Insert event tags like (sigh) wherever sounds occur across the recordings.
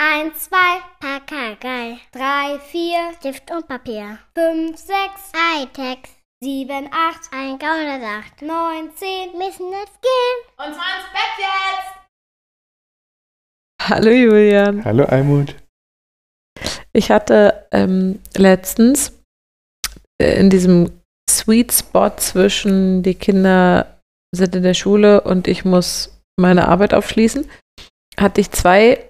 Eins, zwei, Pakagei. Drei, vier, Stift und Papier. Fünf, sechs, Hightech. Sieben, acht, ein Gaunersacht. Neun, zehn, müssen jetzt gehen. Und zwar ins Bett jetzt! Hallo Julian. Hallo Almut. Ich hatte ähm, letztens äh, in diesem Sweet Spot zwischen die Kinder sind in der Schule und ich muss meine Arbeit aufschließen, hatte ich zwei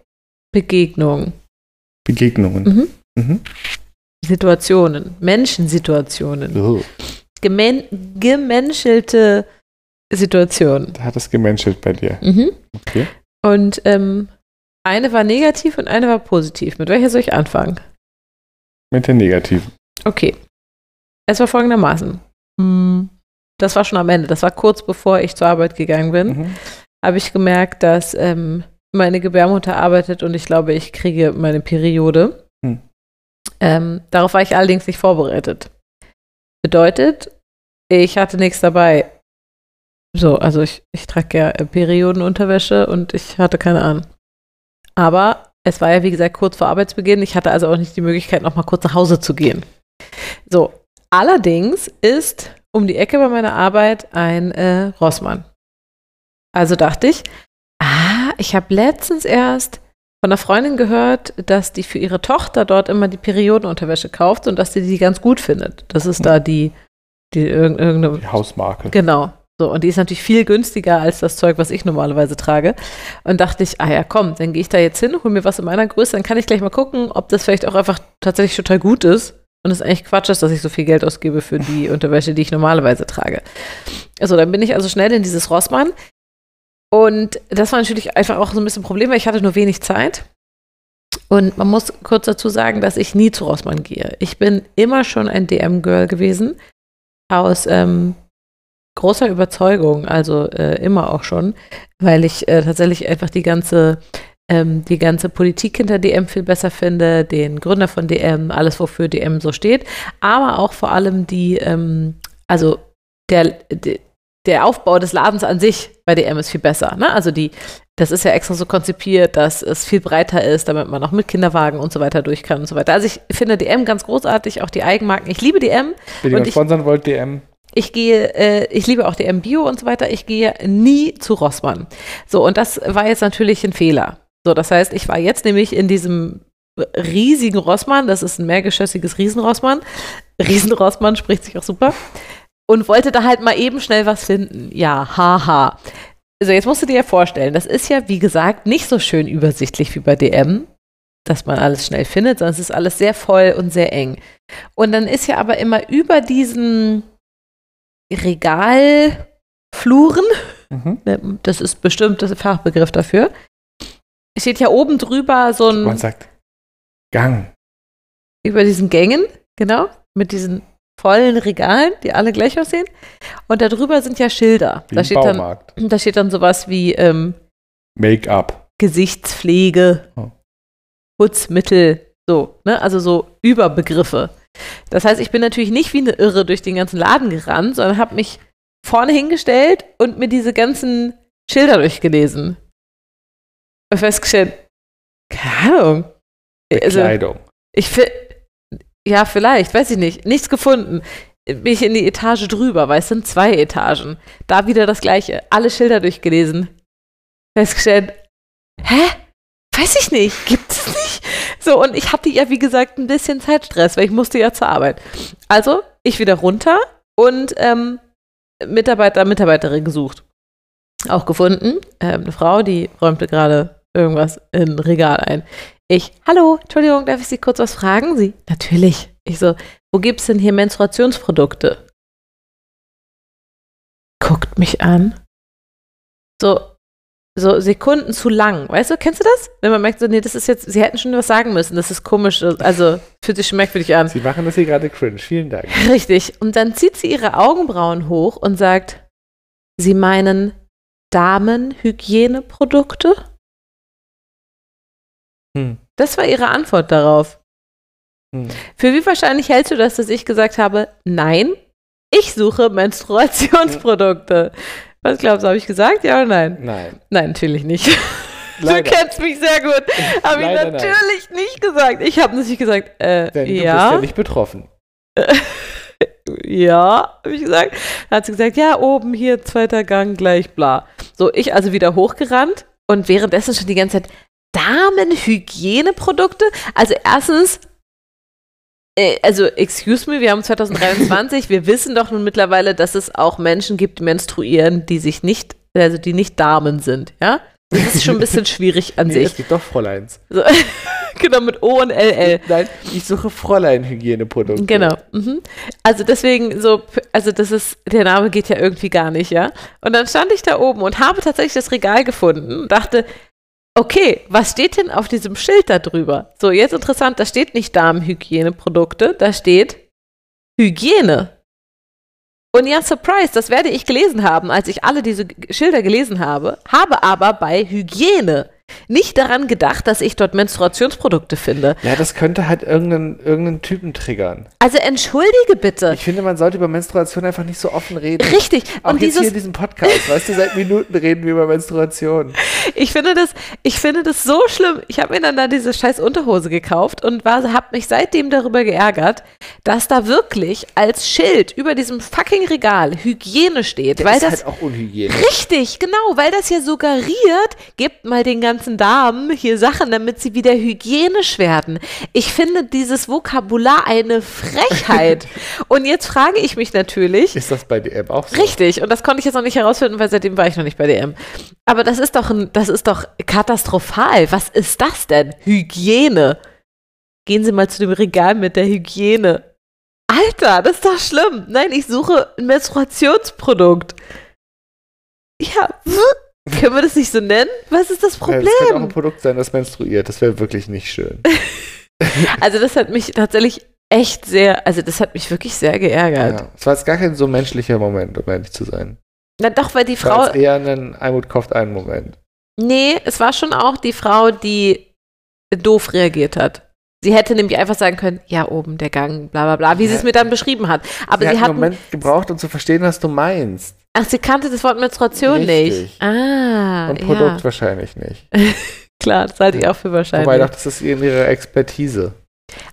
Begegnungen, Begegnungen. Mhm. Mhm. Situationen, Menschensituationen, Oh, gemen gemenschelte Situationen. da hat es gemenschelt bei dir. Mhm. Okay. Und ähm, eine war negativ und eine war positiv. Mit welcher soll ich anfangen? Mit der negativen. Okay. Es war folgendermaßen. Hm, Das war schon am Ende. Das war kurz bevor ich zur Arbeit gegangen bin. Mhm. Habe ich gemerkt, dass ähm, meine Gebärmutter arbeitet und ich glaube, ich kriege meine Periode. Hm. Ähm, darauf war ich allerdings nicht vorbereitet. Bedeutet, ich hatte nichts dabei. So, also ich, ich trage ja Periodenunterwäsche und ich hatte keine an. Aber es war ja, wie gesagt, kurz vor Arbeitsbeginn. Ich hatte also auch nicht die Möglichkeit, noch mal kurz nach Hause zu gehen. So, allerdings ist um die Ecke bei meiner Arbeit ein äh, Rossmann. Also dachte ich, ich habe letztens erst von einer Freundin gehört, dass die für ihre Tochter dort immer die Periodenunterwäsche kauft und dass sie die ganz gut findet. Das ist da die, die irg- irgendeine Die Hausmarke. Genau. So, und die ist natürlich viel günstiger als das Zeug, was ich normalerweise trage. Und dachte ich, ah ja, komm, dann gehe ich da jetzt hin, hol mir was in meiner Größe, dann kann ich gleich mal gucken, ob das vielleicht auch einfach tatsächlich total gut ist. Und es eigentlich Quatsch ist, dass ich so viel Geld ausgebe für die Unterwäsche, die ich normalerweise trage. Also, dann bin ich also schnell in dieses Rossmann. Und das war natürlich einfach auch so ein bisschen ein Problem, weil ich hatte nur wenig Zeit. Und man muss kurz dazu sagen, dass ich nie zu Rossmann gehe. Ich bin immer schon ein DM-Girl gewesen. Aus ähm, großer Überzeugung, also äh, immer auch schon, weil ich äh, tatsächlich einfach die ganze, ähm, die ganze Politik hinter DM viel besser finde, den Gründer von DM, alles, wofür DM so steht, aber auch vor allem die, ähm, also der, de- der Aufbau des Ladens an sich bei DM ist viel besser. Ne? Also die, das ist ja extra so konzipiert, dass es viel breiter ist, damit man auch mit Kinderwagen und so weiter durch kann und so weiter. Also ich finde DM ganz großartig, auch die Eigenmarken. Ich liebe DM. Wenn ihr uns sponsern wollt, DM. Ich gehe, äh, ich liebe auch DM Bio und so weiter. Ich gehe nie zu Rossmann. So, und das war jetzt natürlich ein Fehler. So, das heißt, ich war jetzt nämlich in diesem riesigen Rossmann. Das ist ein mehrgeschossiges Riesenrossmann. Riesenrossmann spricht sich auch super. Und wollte da halt mal eben schnell was finden. Ja, haha. Also jetzt musst du dir ja vorstellen, das ist ja, wie gesagt, nicht so schön übersichtlich wie bei DM, dass man alles schnell findet, sondern es ist alles sehr voll und sehr eng. Und dann ist ja aber immer über diesen Regalfluren, Mhm. ne, das ist bestimmt der Fachbegriff dafür, steht ja oben drüber so Man ein, sagt Gang. über diesen Gängen, genau, mit diesen vollen Regalen, die alle gleich aussehen. Und da drüber sind ja Schilder. Wie Da steht, dann, da steht dann sowas wie ähm, Make-up. Gesichtspflege, Oh. Putzmittel, so, ne? Also so Überbegriffe. Das heißt, ich bin natürlich nicht wie eine Irre durch den ganzen Laden gerannt, sondern habe mich vorne hingestellt und mir diese ganzen Schilder durchgelesen. Und festgestellt, keine Ahnung. Also, Kleidung. ich fi- ja, vielleicht, weiß ich nicht. Nichts gefunden. Bin ich in die Etage drüber, weil es sind zwei Etagen. Da wieder das gleiche. Alle Schilder durchgelesen. Festgestellt, hä? Weiß ich nicht. Gibt es nicht? So, und ich hatte ja, wie gesagt, ein bisschen Zeitstress, weil ich musste ja zur Arbeit. Also, ich wieder runter und ähm, Mitarbeiter, Mitarbeiterin gesucht. Auch gefunden. Ähm, eine Frau, die räumte gerade irgendwas in ein Regal ein. Ich, hallo, Entschuldigung, darf ich Sie kurz was fragen? Sie, natürlich. Ich so, wo gibt's denn hier Menstruationsprodukte? Guckt mich an. So, so Sekunden zu lang. Weißt du, kennst du das? Wenn man merkt, so, nee, das ist jetzt, Sie hätten schon was sagen müssen, das ist komisch, also fühlt sich merkwürdig an. Sie machen das hier gerade cringe. Vielen Dank. (laughs) Richtig. Und dann zieht sie ihre Augenbrauen hoch und sagt, Sie meinen Damenhygieneprodukte? Hm. Das war ihre Antwort darauf. Hm. Für wie wahrscheinlich hältst du das, dass ich gesagt habe, nein, ich suche Menstruationsprodukte? Was glaubst du, habe ich gesagt? Ja oder nein? Nein. Nein, natürlich nicht. (laughs) Du Leider. kennst mich sehr gut. Habe ich Leider nein. natürlich nicht gesagt. Ich habe natürlich gesagt, äh, Denn du bist ja, ja nicht betroffen. (laughs) ja, habe ich gesagt. Dann hat sie gesagt, ja, oben hier, zweiter Gang, gleich, bla. So, ich also wieder hochgerannt und währenddessen schon die ganze Zeit Damenhygieneprodukte. Also erstens, äh, also excuse me, wir haben 2023, (laughs) wir wissen doch nun mittlerweile, dass es auch Menschen gibt, die menstruieren, die sich nicht, also die nicht Damen sind, ja? Das ist schon ein bisschen (laughs) schwierig an Nee, sich. es gibt doch Fräuleins. So, (laughs) genau, mit O und LL. Nein, ich suche Fräulein-Hygieneprodukte. Genau. Mhm. Also deswegen so, also das ist, der Name geht ja irgendwie gar nicht, ja. Und dann stand ich da oben und habe tatsächlich das Regal gefunden und dachte, okay, was steht denn auf diesem Schild da drüber? So, jetzt interessant, da steht nicht Damenhygieneprodukte, da steht Hygiene. Und ja, surprise, das werde ich gelesen haben, als ich alle diese Schilder gelesen habe, habe aber bei Hygiene nicht daran gedacht, dass ich dort Menstruationsprodukte finde. Ja, das könnte halt irgendeinen, irgendeinen Typen triggern. Also entschuldige bitte. Ich finde, man sollte über Menstruation einfach nicht so offen reden. Richtig. Auch Und jetzt hier dieses, in diesem Podcast, weißt du, seit Minuten reden wir über Menstruation. ich finde das, ich finde das so schlimm. Ich habe mir dann da diese scheiß Unterhose gekauft und habe mich seitdem darüber geärgert, dass da wirklich als Schild über diesem fucking Regal Hygiene steht, weil ist das halt auch unhygienisch. Richtig, genau, weil das ja suggeriert, gebt mal den ganzen Damen hier Sachen, damit sie wieder hygienisch werden. Ich finde dieses Vokabular eine Frechheit. (laughs) Und jetzt frage ich mich natürlich, Ist das bei DM auch so? Richtig, und das konnte ich jetzt noch nicht herausfinden, weil seitdem war ich noch nicht bei DM. Aber das ist doch ein, das ist doch katastrophal. Was ist das denn? Hygiene. Gehen Sie mal zu dem Regal mit der Hygiene. Alter, das ist doch schlimm. Nein, ich suche ein Menstruationsprodukt. Ja, (laughs) können wir das nicht so nennen? Was ist das Ja, das könnte auch ein Problem? Produkt sein, das menstruiert. Das wäre wirklich nicht schön. (laughs) (laughs) Also das hat mich tatsächlich echt sehr, also das hat mich wirklich sehr geärgert. Ja. Es war jetzt gar kein so menschlicher Moment, um ehrlich zu sein. Na doch, weil die Es war Frau, eher ein Almut kauft einen Moment. Nee, es war schon auch die Frau, die doof reagiert hat. Sie hätte nämlich einfach sagen können, ja, oben der Gang, bla bla bla, wie sie Ja. es mir dann beschrieben hat. Aber sie sie, hat hat, einen Moment gebraucht, um zu verstehen, was du meinst. Ach, sie kannte das Wort Menstruation Richtig. nicht. Ah, Und Produkt ja, wahrscheinlich nicht. (laughs) klar, das halte ich auch für wahrscheinlich. Wobei doch, das ist in ihrer Expertise.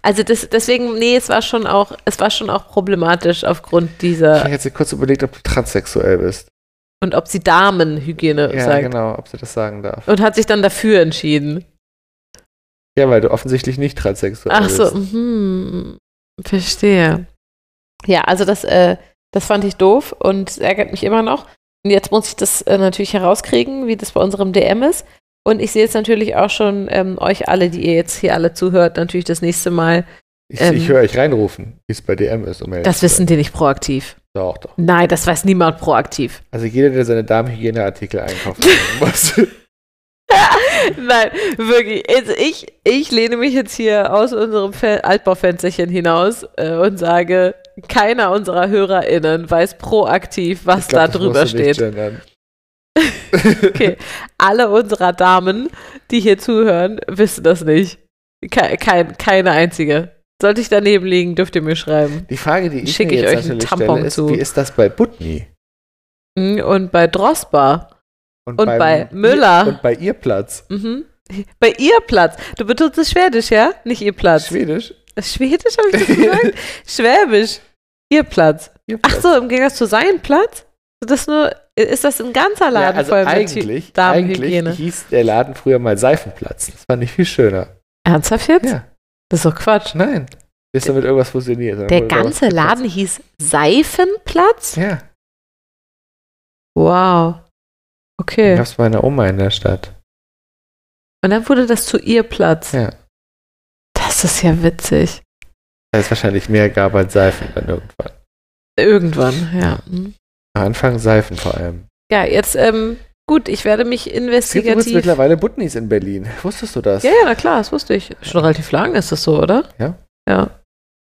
also das, deswegen, nee, es war schon auch, es war schon auch problematisch aufgrund Ich dieser habe jetzt hier kurz überlegt, ob du transsexuell bist. und ob sie Damenhygiene Ja, sagt. genau, ob sie das sagen darf. Und hat sich dann dafür entschieden. Ja, weil du offensichtlich nicht transsexuell Ach so, bist. mhm, verstehe. Ja, also das, äh, das fand ich doof und es ärgert mich immer noch. Und jetzt muss ich das äh, natürlich herauskriegen, wie das bei unserem DM ist. Und ich sehe jetzt natürlich auch schon ähm, euch alle, die ihr jetzt hier alle zuhört, natürlich das nächste Mal. Ich, ähm, ich höre euch reinrufen, wie es bei DM ist. Um Das wissen die nicht proaktiv. Doch, doch. Nein, das weiß niemand proaktiv. Also jeder, der seine Damenhygieneartikel einkaufen (laughs) muss. (laughs) Nein, wirklich. Also ich, ich lehne mich jetzt hier aus unserem Fe Altbaufensterchen hinaus äh, und sage, keiner unserer HörerInnen weiß proaktiv, was glaub, da drüber steht. (laughs) (laughs) Okay. Alle unserer Damen, die hier zuhören, wissen das nicht. Ke kein, keine einzige. Sollte ich daneben liegen, dürft ihr mir schreiben. Die Frage, die ich Schick mir ich euch einen Tampon ist, zu. wie ist das bei Butni? Mhm, Und bei Drossbar. Und beim bei Müller. Und bei ihr Platz. Mhm. Bei ihr Platz. Du es Schwedisch, ja? Nicht ihr Platz. Schwedisch? Schwedisch habe ich das gesagt? (laughs) Schwäbisch. Ihr Platz. Ihr Ach Platz. so, im Gegensatz zu seinem Platz? Das nur, ist das ein ganzer Ja, Laden also voll mit eigentlich, Damenhygiene? eigentlich hieß der Laden früher mal Seifenplatz. Das fand ich viel schöner. Ernsthaft jetzt? Ja. Das ist doch Quatsch. Nein. Ist damit irgendwas fusioniert. Der ganze. Laden hieß Seifenplatz? Ja. Wow. Okay. hab's bei meiner Oma in der Stadt. Und dann wurde das zu ihr Platz. Ja. Das ist ja witzig. Da es wahrscheinlich mehr gab als Seifen dann irgendwann. Irgendwann, ja. Mhm. Am Anfang Seifen vor allem. Ja, jetzt, ähm, gut, ich werde mich Es gibt investigativ. mittlerweile Butnis in Berlin. Wusstest du das? Ja, ja, na klar, das wusste ich. Schon relativ lang ist das so, oder? Ja. Ja.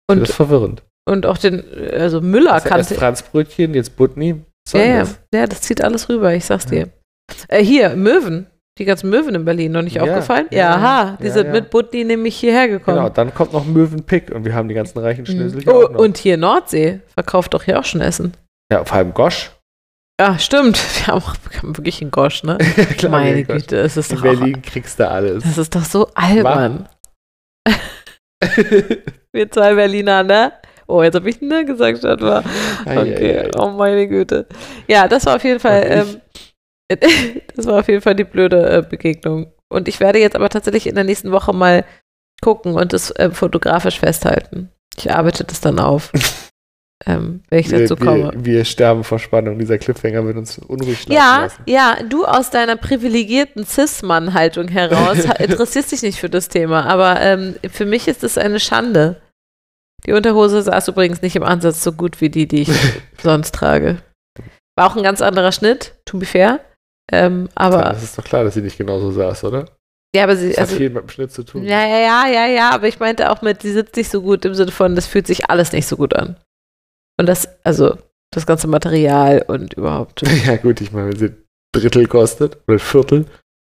das Und, ist verwirrend. und auch den, also Müller Also erst kannte. Franzbrötchen, jetzt Butni. Ja, ja, das? ja, das zieht alles rüber, ich sag's Ja. dir. Äh, hier, Möwen. Die ganzen Möwen in Berlin, noch nicht Ja, aufgefallen? ja, Ja, aha, die ja, sind mit Budni nämlich hierher gekommen. Genau, dann kommt noch Möwenpick und wir haben die ganzen reichen Schnösel hier Oh, auch und hier Nordsee verkauft doch hier auch schon Essen. ja, vor allem Gosch. Ja, stimmt. (laughs) Wir haben, auch, wir haben wirklich einen Gosch, ne? (laughs) Klar, Meine. Güte, es ist In doch Berlin kriegst du alles. Auch, das ist doch so albern. (laughs) Wir zwei Berliner, ne? Oh, jetzt habe ich ne gesagt statt war. Ei, Okay, ei, ei. oh meine Güte. Ja, das war auf jeden Fall, ähm, (laughs) das war auf jeden Fall die blöde äh, Begegnung. Und ich werde jetzt aber tatsächlich in der nächsten Woche mal gucken und das äh, fotografisch festhalten. Ich arbeite das dann auf, (laughs) ähm, wenn ich dazu wir, komme. wir, wir sterben vor Spannung. Dieser Cliffhanger wird uns unruhig schlafen Ja, lassen. ja, du aus deiner privilegierten Cis-Mann-Haltung heraus (laughs) interessierst dich nicht für das Thema, aber ähm, für mich ist es eine Schande. Die Unterhose saß übrigens nicht im Ansatz so gut wie die, die ich sonst trage. War auch ein ganz anderer Schnitt, to be fair. Ähm, aber, das ist doch klar, dass sie nicht genauso saß, oder? ja, aber sie, Das also, hat viel mit dem Schnitt zu tun. ja, ja, ja, ja, ja, aber ich meinte auch mit, sie sitzt nicht so gut im Sinne von, das fühlt sich alles nicht so gut an. Und das, also, das ganze Material und überhaupt. (laughs) Ja, gut, ich meine, wenn sie ein Drittel kostet, oder ein Viertel,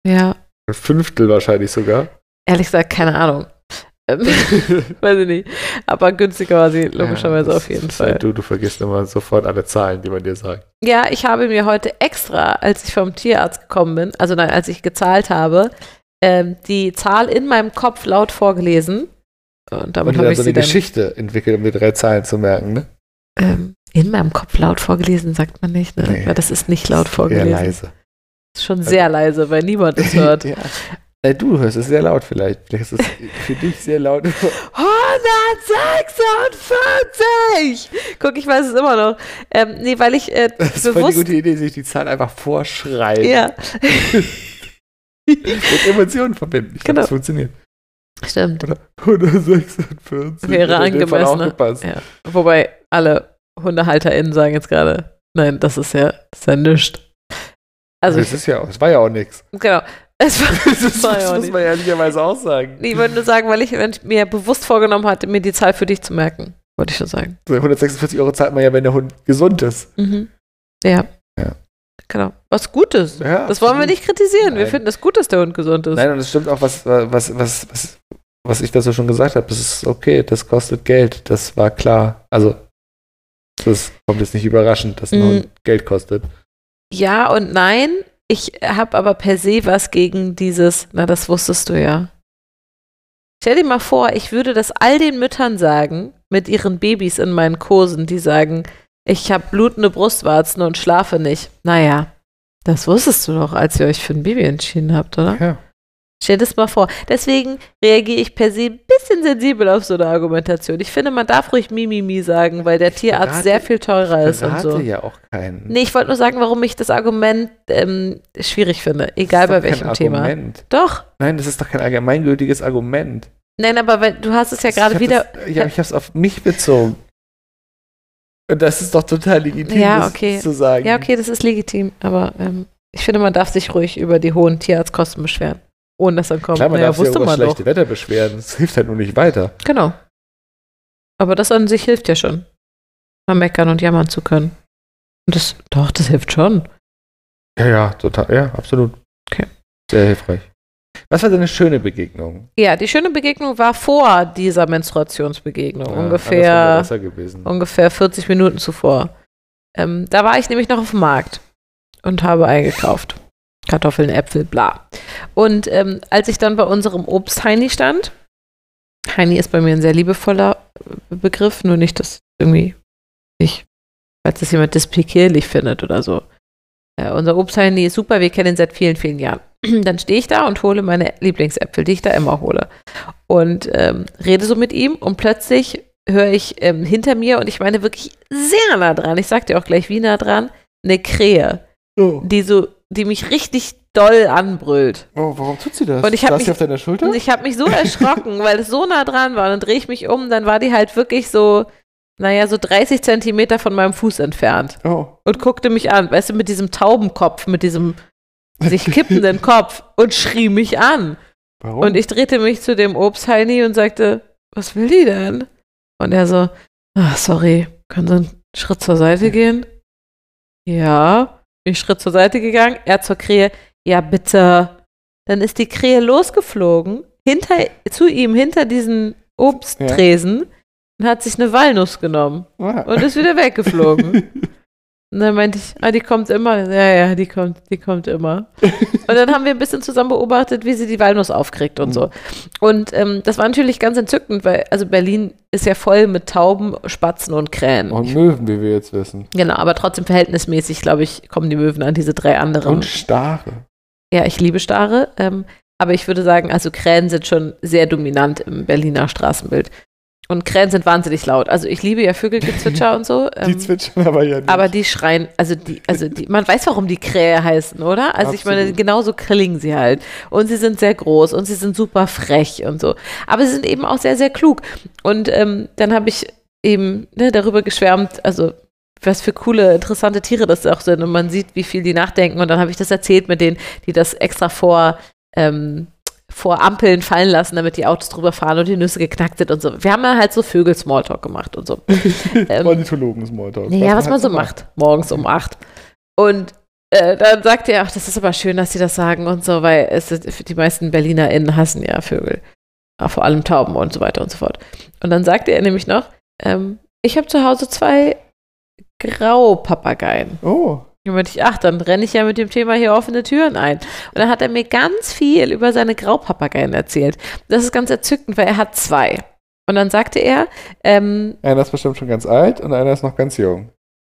Ja, ein Fünftel wahrscheinlich sogar. ehrlich gesagt, keine Ahnung. Ähm, (laughs) weiß ich nicht. Aber günstiger war sie logischerweise Ja, auf jeden halt Fall. Du, du vergisst immer sofort alle Zahlen, die man dir sagt. Ja, ich habe mir heute extra, als ich vom Tierarzt gekommen bin, also nein, als ich gezahlt habe, ähm, die Zahl in meinem Kopf laut vorgelesen. Und damit habe dann ich so eine Geschichte entwickelt, um die drei Zahlen zu merken, ne? ähm, in meinem Kopf laut vorgelesen, sagt man nicht, ne? Nee. Weil das ist nicht laut vorgelesen. leise. Das ist schon sehr leise, weil niemand es (laughs) hört. ja. Äh, du hörst es sehr laut vielleicht. Vielleicht ist es für dich sehr laut. (laughs) 146! Guck, ich weiß es immer noch. Ähm, nee, weil ich äh, Das ist bewusst. gute Idee, sich die Zahl einfach vorschreiben. Ja, (laughs) Mit Emotionen verbinden. Ich Genau. glaube, das funktioniert. stimmt. Oder 146. Wäre angemessen. Ja. Wobei alle HundehalterInnen sagen jetzt gerade, nein, das ist ja, das ist ja nichts. Also, das ist ja, es war ja auch nichts. genau. Es war, (laughs) Das, war das muss man ehrlicherweise auch sagen. Nee, ich wollte nur sagen, weil ich mir bewusst vorgenommen hatte, mir die Zahl für dich zu merken. Wollte ich nur sagen. So, 146 Euro zahlt man ja, wenn der Hund gesund ist. Mhm. Ja. Ja. Genau. Was Gutes. Ja, das wollen wir nicht kritisieren. Wir Nein. finden es gut, dass der Hund gesund ist. Nein, und es stimmt auch, was, was, was, was, was ich dazu schon gesagt habe. Das ist okay, das kostet Geld. Das war klar. Also, das kommt jetzt nicht überraschend, dass ein Mhm. Hund Geld kostet. Ja und nein. Ich habe aber per se was gegen dieses, na, das wusstest du ja. Stell dir mal vor, ich würde das all den Müttern sagen, mit ihren Babys in meinen Kursen, die sagen, ich habe blutende Brustwarzen und schlafe nicht. Naja, das wusstest du doch, als ihr euch für ein Baby entschieden habt, oder? Ja. Stell dir das mal vor. Deswegen reagiere ich per se ein bisschen sensibel auf so eine Argumentation. Ich finde, man darf ruhig Mimimi sagen, weil der Tierarzt verrate- sehr viel teurer ist und so. ja auch keinen. Nee, ich wollte nur sagen, warum ich das Argument ähm, schwierig finde. Das Egal ist bei doch kein welchem Thema. Argument. Doch. Nein, das ist doch kein allgemeingültiges Argument. Nein, aber wenn, du hast es ja Ich gerade wieder. Das, ja, ich habe es auf mich bezogen. Und das ist doch total legitim, Ja, das okay. zu sagen. Ja, okay, das ist legitim. Aber ähm, ich finde, man darf sich ruhig über die hohen Tierarztkosten beschweren. Ohne dass dann kommt. Klar, man naja, darf wusste das man doch. schlechte Wetter beschweren. Das hilft halt nur nicht weiter. Genau. Aber das an sich hilft ja schon. Mal meckern und jammern zu können. Und das, doch, das hilft schon. Ja, ja, total. Ja, absolut. Okay. Sehr hilfreich. Was war deine schöne Begegnung? Ja, die schöne Begegnung war vor dieser Menstruationsbegegnung. Ja, ungefähr, ungefähr 40 Minuten zuvor. Ähm, da war ich nämlich noch auf dem Markt und habe eingekauft. Kartoffeln, Äpfel, bla. Und ähm, als ich dann bei unserem Obst-Heini stand, Heini ist bei mir ein sehr liebevoller äh, Begriff, nur nicht, dass irgendwie ich, falls das jemand despektierlich findet oder so. Äh, unser Obst-Heini ist super, wir kennen ihn seit vielen, vielen Jahren. (clears throat) dann stehe ich da und hole meine Lieblingsäpfel, die ich da immer hole. Und ähm, rede so mit ihm und plötzlich höre ich ähm, hinter mir und ich meine wirklich sehr nah dran, ich sag dir auch gleich wie nah dran, eine Krähe, Oh. die so, die mich richtig doll anbrüllt. oh, warum tut sie das? Und ich hab Saß mich- sie auf deiner Schulter? Und ich habe mich so erschrocken, weil es so nah dran war. Und dann drehe ich mich um, dann war die halt wirklich so, naja, so 30 Zentimeter von meinem Fuß entfernt oh. und guckte mich an, weißt du, mit diesem Taubenkopf, mit diesem sich kippenden Kopf und schrie mich an. Warum? Und ich drehte mich zu dem Obstheini und sagte, was will die denn? Und er so, ach, sorry, können Sie einen Schritt zur Seite gehen? Ja, bin ich Schritt zur Seite gegangen, er zur Krähe, ja bitte. Dann ist die Krähe losgeflogen, hinter, zu ihm, hinter diesen Obsttresen und hat sich eine Walnuss genommen Ah. und ist wieder weggeflogen. (laughs) Und dann meinte ich, ah, die kommt immer. Ja, ja, die kommt, die kommt immer. (laughs) und dann haben wir ein bisschen zusammen beobachtet, wie sie die Walnuss aufkriegt und so. Und ähm, das war natürlich ganz entzückend, weil, also Berlin ist ja voll mit Tauben, Spatzen und Krähen. Und Möwen, wie wir jetzt wissen. Genau, aber trotzdem verhältnismäßig, glaube ich, kommen die Möwen an diese drei anderen. Und Stare. Ja, ich liebe Stare. Ähm, aber ich würde sagen, also Krähen sind schon sehr dominant im Berliner Straßenbild. Und Krähen sind wahnsinnig laut. Also ich liebe ja Vögelgezwitscher und so. (laughs) Die ähm, zwitschern aber ja nicht. aber die schreien, also die, also die, man weiß, warum die Krähe heißen, oder? Also ich meine, Absolut. genauso klingen sie halt. Und sie sind sehr groß und sie sind super frech und so. Aber sie sind eben auch sehr, sehr klug. Und ähm, dann habe ich eben ne, darüber geschwärmt, also was für coole, interessante Tiere das auch sind. Und man sieht, wie viel die nachdenken. Und dann habe ich das erzählt mit denen, die das extra vor, ähm, vor Ampeln fallen lassen, damit die Autos drüber fahren und die Nüsse geknackt sind und so. Wir haben ja halt so Vögel-Smalltalk gemacht und so. (laughs) ähm, Ornithologen-Smalltalk. ja, was man halt so macht, morgens um acht. Und äh, dann sagt er, ach, das ist aber schön, dass sie das sagen und so, weil es die meisten BerlinerInnen hassen ja Vögel. Auch vor allem Tauben und so weiter und so fort. Und dann sagte er nämlich noch, ähm, ich habe zu Hause zwei Graupapageien. Oh, Und meinte ich, ach, dann renne ich ja mit dem Thema hier offene Türen ein. Und dann hat er mir ganz viel über seine Graupapageien erzählt. Das ist ganz entzückend, weil er hat zwei. Und dann sagte er, ähm, einer ist bestimmt schon ganz alt und einer ist noch ganz jung.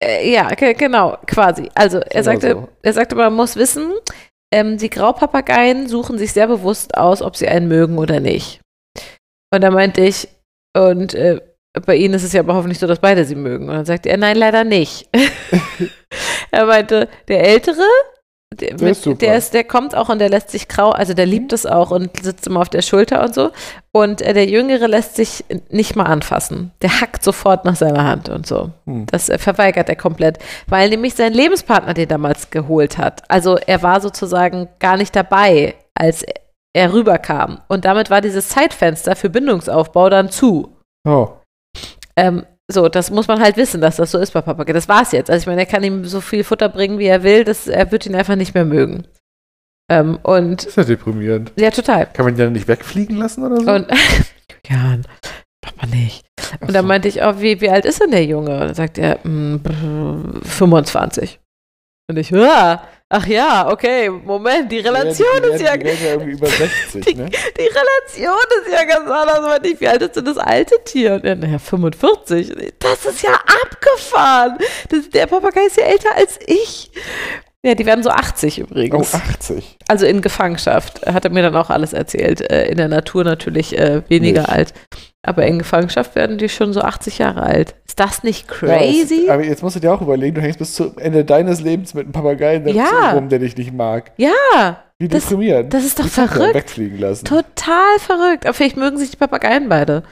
Äh, ja, ge- genau, quasi. Also er Genau sagte, so. er sagte, man muss wissen, ähm, die Graupapageien suchen sich sehr bewusst aus, ob sie einen mögen oder nicht. Und da meinte ich, und äh, bei ihnen ist es ja aber hoffentlich so, dass beide sie mögen. Und dann sagte er, nein, leider nicht. (laughs) er meinte, der Ältere, der, Der ist super. der, ist, der kommt auch und der lässt sich grau, also der liebt es auch und sitzt immer auf der Schulter und so. Und äh, der Jüngere lässt sich nicht mal anfassen. Der hackt sofort nach seiner Hand und so. Hm. Das äh, verweigert er komplett, weil nämlich sein Lebenspartner den damals geholt hat. Also er war sozusagen gar nicht dabei, als er rüberkam. Und damit war dieses Zeitfenster für Bindungsaufbau dann zu. Oh, Ähm, so, das muss man halt wissen, dass das so ist bei Papagei. Das war's jetzt. Also ich meine, er kann ihm so viel Futter bringen, wie er will, das, er wird ihn einfach nicht mehr mögen. Ähm, und das ist ja deprimierend. ja, total. Kann man die dann nicht wegfliegen lassen oder so? Und (laughs) Julian, Papa nicht. Und dann so. meinte ich auch, wie, wie alt ist denn der Junge? Und dann sagt er, "Mm, brr, 25. Und ich, "Ah, ach ja, okay, Moment, die Relation die werden, ist ja, Die werden ja irgendwie über 60, (laughs) Die- ne? die Relation ist ja ganz anders. Meinte ich, wie alt ist denn das alte Tier? Und er, naja, 45. Und ich, Das ist ja abgefahren. Das, der Papagei ist ja älter als ich. Ja, die werden so 80 Oh, übrigens. 80. Also in Gefangenschaft. Hat er mir dann auch alles erzählt. Äh, in der Natur natürlich äh, weniger Nicht. alt. Aber in Gefangenschaft werden die schon so 80 Jahre alt. Ist das nicht Ja, crazy? es, aber jetzt musst du dir auch überlegen, du hängst bis zum Ende deines Lebens mit einem Papageien Ja. rum, der dich nicht mag. Ja, Wie Das- deprimierend. das ist doch Die verrückt. Wegfliegen lassen. total verrückt. Aber vielleicht mögen sich die Papageien beide.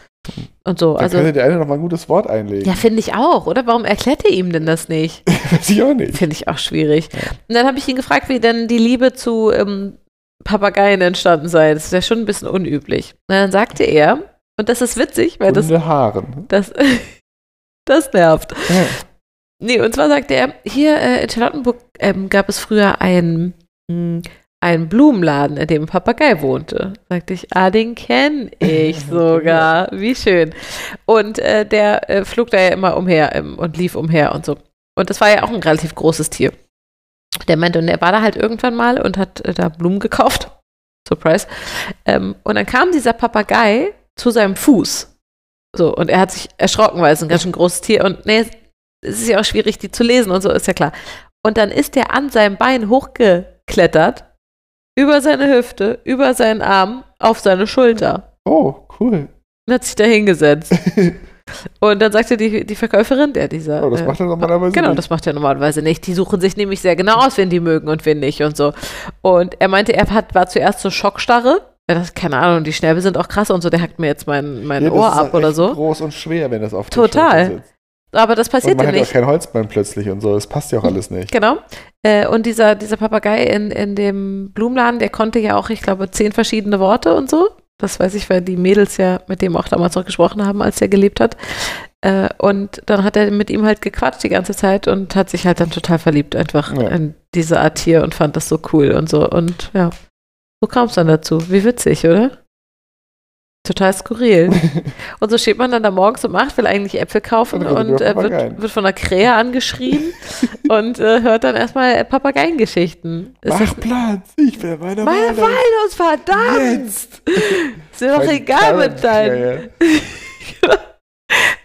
Und so. Dann Also, könnte der eine noch mal ein gutes Wort einlegen. ja, finde ich auch, oder? Warum erklärt er ihm denn das nicht? (laughs) Weiß ich auch nicht. Finde ich auch schwierig. Und dann habe ich ihn gefragt, wie denn die Liebe zu ähm, Papageien entstanden sei. Das ist ja schon ein bisschen unüblich. Und dann sagte er, und das ist witzig, weil das, Bunte Haaren. das, (laughs) das nervt. Ja. Nee, und zwar sagte er, hier äh, in Charlottenburg ähm, gab es früher einen, mh, einen Blumenladen, in dem ein Papagei wohnte. Sagte ich, ah, den kenne ich (laughs) sogar. Wie schön. Und äh, der äh, flog da ja immer umher ähm, und lief umher und so. Und das war ja auch ein relativ großes Tier. Der meinte, und er war da halt irgendwann mal und hat äh, da Blumen gekauft. Surprise. Ähm, und dann kam dieser Papagei zu seinem Fuß. So, und er hat sich erschrocken, weil es ein ganz schön großes Tier und nee, es ist ja auch schwierig, die zu lesen und so, ist ja klar. Und dann ist er an seinem Bein hochgeklettert, über seine Hüfte, über seinen Arm, auf seine Schulter Oh, cool. und hat sich da hingesetzt. (laughs) und dann sagte die, die Verkäuferin, der dieser. Oh, das äh, macht er normalerweise Genau, nicht. das macht er normalerweise nicht. Die suchen sich nämlich sehr genau aus, wen die mögen und wen nicht und so. Und er meinte, er hat, war zuerst so Schockstarre. Ja, das, keine Ahnung, die Schnäbel sind auch krass und so, der hackt mir jetzt mein, mein Ja, Ohr ab halt oder so. groß und schwer, wenn das auf der Total. Sitzt. Aber das Und passiert man ja hat auch nicht. kein Holzbein plötzlich und so. Das passt ja auch alles nicht. Genau. Äh, und dieser, dieser Papagei in, in dem Blumenladen, der konnte ja auch, ich glaube, zehn verschiedene Worte und so. Das weiß ich, weil die Mädels ja mit dem auch damals noch gesprochen haben, als er gelebt hat. Äh, und dann hat er mit ihm halt gequatscht die ganze Zeit und hat sich halt dann total verliebt einfach Ja. in diese Art Tier und fand das so cool und so. Und ja, so kam es dann dazu. Wie witzig, oder? Total skurril. (laughs) und so steht man dann da morgens um 8, will eigentlich Äpfel kaufen Und und äh, wird, wird von der Krähe angeschrien (laughs) und äh, hört dann erstmal Papageiengeschichten. Ist Mach das Platz, ich will meine, meine. Walnuss, verdammt! Jetzt! Ist mir doch egal mit deinen.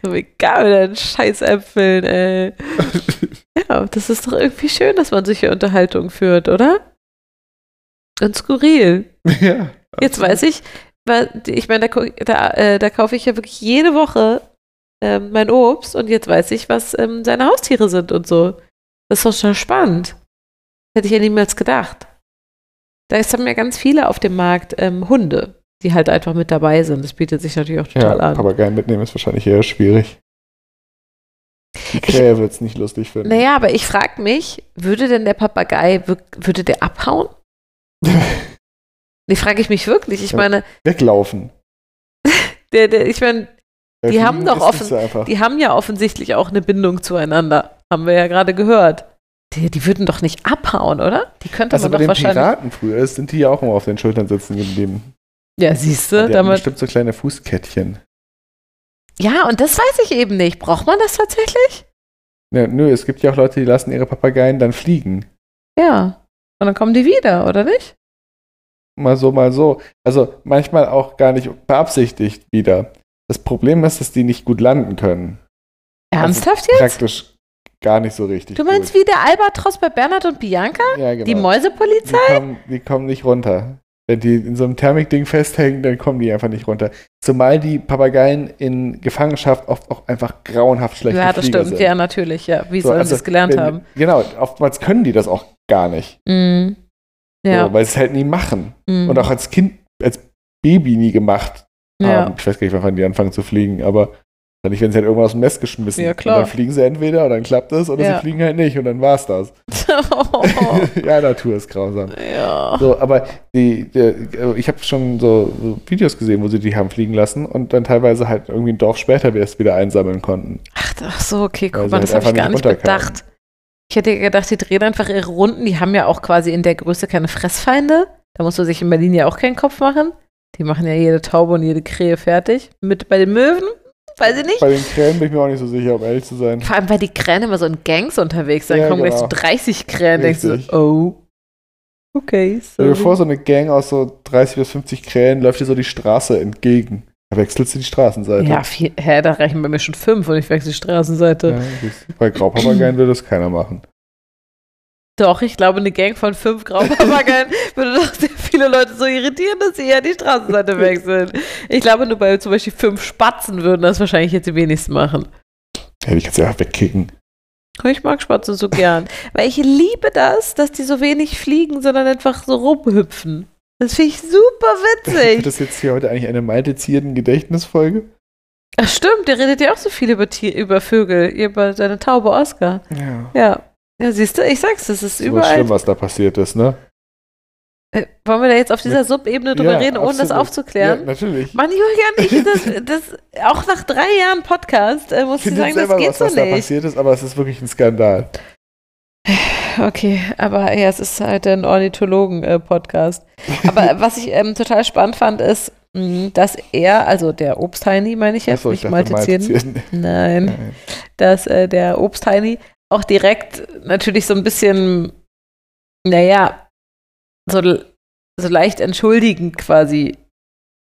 So (laughs) egal mit deinen Scheißäpfeln, ey. ja, das ist doch irgendwie schön, dass man solche Unterhaltungen führt, oder? Und skurril. (laughs) Ja. Jetzt weiß ich, weil ich meine, da, da, äh, da kaufe ich ja wirklich jede Woche ähm, mein Obst und jetzt weiß ich, was ähm, seine Haustiere sind und so. Das ist doch schon spannend. Hätte ich ja niemals gedacht. Da ist haben ja ganz viele auf dem Markt ähm, Hunde, die halt einfach mit dabei sind. Das bietet sich natürlich auch total Ja, an. Papageien mitnehmen ist wahrscheinlich eher schwierig. Die Krähe wird es nicht lustig finden. Naja, aber ich frage mich, würde denn der Papagei, würde der abhauen? Die frage ich mich wirklich. Ich Ja. meine, Weglaufen. (laughs) der, der, ich meine, Die haben doch ist offen- So die haben ja offensichtlich auch eine Bindung zueinander. Haben wir ja gerade gehört. Die, die würden doch nicht abhauen, oder? Die könnte also man bei doch den wahrscheinlich. Piraten früher sind die ja auch immer auf den Schultern sitzen geblieben. Ja, siehst du, damit. bestimmt so kleine Fußkettchen. Ja, und das weiß ich eben nicht. Braucht man das tatsächlich? Ja, nö, es gibt ja auch Leute, die lassen ihre Papageien dann fliegen. Ja. Und dann kommen die wieder, oder nicht? Mal so, mal so. Also manchmal auch gar nicht beabsichtigt wieder. Das Problem ist, dass die nicht gut landen können. Ernsthaft jetzt? Praktisch gar nicht so richtig. Du meinst gut. wie der Albatros bei Bernhard und Bianca? Ja, genau. Die Mäusepolizei? Die kommen, die kommen nicht runter. Wenn die in so einem Thermikding festhängen, dann kommen die einfach nicht runter. Zumal die Papageien in Gefangenschaft oft auch einfach grauenhaft schlechte Ja, das Flieger stimmt. sind. Ja, natürlich. Ja. Wie So, sollen also, sie es gelernt wenn- haben? Genau, oftmals können die das auch gar nicht. Mhm. Ja. So, weil sie es halt nie machen. Mhm. Und auch als Kind, als Baby nie gemacht ja. haben. Ich weiß gar nicht, wann die anfangen zu fliegen, aber dann nicht, wenn sie halt irgendwann aus dem Nest geschmissen. Ja, klar. Und dann fliegen sie entweder und dann klappt es oder Ja. sie fliegen halt nicht und dann war's das. (laughs) ja, Natur ist grausam. ja. So, aber die, die, ich habe schon so, Videos gesehen, wo sie die haben fliegen lassen und dann teilweise halt irgendwie ein Dorf später erst wieder einsammeln konnten. Ach, ach so, okay, guck mal, halt das habe ich gar nicht bedacht. Ich hätte gedacht, die drehen einfach ihre Runden. Die haben ja auch quasi in der Größe keine Fressfeinde. Da musst du sich in Berlin ja auch keinen Kopf machen. Die machen ja jede Taube und jede Krähe fertig. Mit bei den Möwen, weiß ich nicht. Bei den Krähen bin ich mir auch nicht so sicher, um ehrlich zu sein. Vor allem, weil die Krähen immer so in Gangs unterwegs sind. Ja, kommen gleich genau. so 30 Krähen. Denkst du, oh. Okay, so. vor, so eine Gang aus so 30 bis 50 Krähen läuft dir so die Straße entgegen. Da wechselst du die Straßenseite. Ja, viel, hä, da reichen bei mir schon fünf und ich wechsle die Straßenseite. Ja. Bei Graupapageien würde das keiner machen. Doch, ich glaube, eine Gang von fünf Graupapageien (laughs) würde doch sehr viele Leute so irritieren, dass sie ja die Straßenseite wechseln. Ich glaube, nur bei zum Beispiel fünf Spatzen würden das wahrscheinlich jetzt die wenigsten machen. Ja, die kannst du ja einfach wegkicken. Ich mag Spatzen so gern. Weil ich liebe das, dass die so wenig fliegen, sondern einfach so rumhüpfen. Das finde ich super Wird witzig. das jetzt hier heute eigentlich eine Malte-Zierden Gedächtnisfolge? Ach stimmt, der redet ja auch so viel über, Tier, über Vögel, über seine Taube Oscar. Ja. Ja. Ja, siehst du, ich sag's, das ist So was überall. schlimm, was da passiert ist, ne? Äh, wollen wir da jetzt auf dieser Subebene drüber Ja, reden, ohne das absolut. aufzuklären? Ja, natürlich. Mann, Julian, ich, (laughs) das, das, auch nach drei Jahren Podcast äh, muss Ich sagen, das geht was, so was da nicht. passiert ist, aber es ist wirklich ein Skandal. (sighs) Okay, aber ja, es ist halt ein Ornithologen-Podcast. aber (laughs) was ich ähm, total spannend fand, ist, mh, dass er, also der Obstheini, meine ich jetzt, Achso, ich nicht. Malte-Zierden. Nein, Nein. dass äh, der Obstheini auch direkt natürlich so ein bisschen, naja, so, so leicht entschuldigend quasi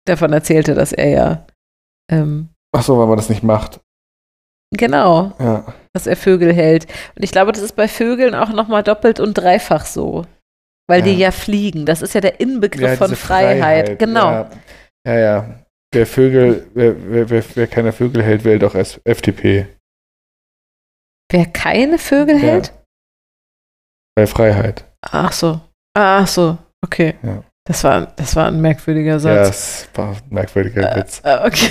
davon erzählte, dass er ja, ähm, Achso, weil man das nicht macht. genau, Ja. dass er Vögel hält. Und ich glaube, das ist bei Vögeln auch nochmal doppelt und dreifach so. Weil die Ja. ja fliegen. Das ist ja der Inbegriff ja, von diese Freiheit. Genau. Ja, ja. ja. Wer Vögel, wer, wer, wer, wer keine Vögel hält, wählt auch FDP. Wer keine Vögel Ja. hält? Bei Freiheit. Ach so. Ach so. Okay. Ja. Das, war, das war ein merkwürdiger Ja, Satz. das war ein merkwürdiger Witz. Äh, okay.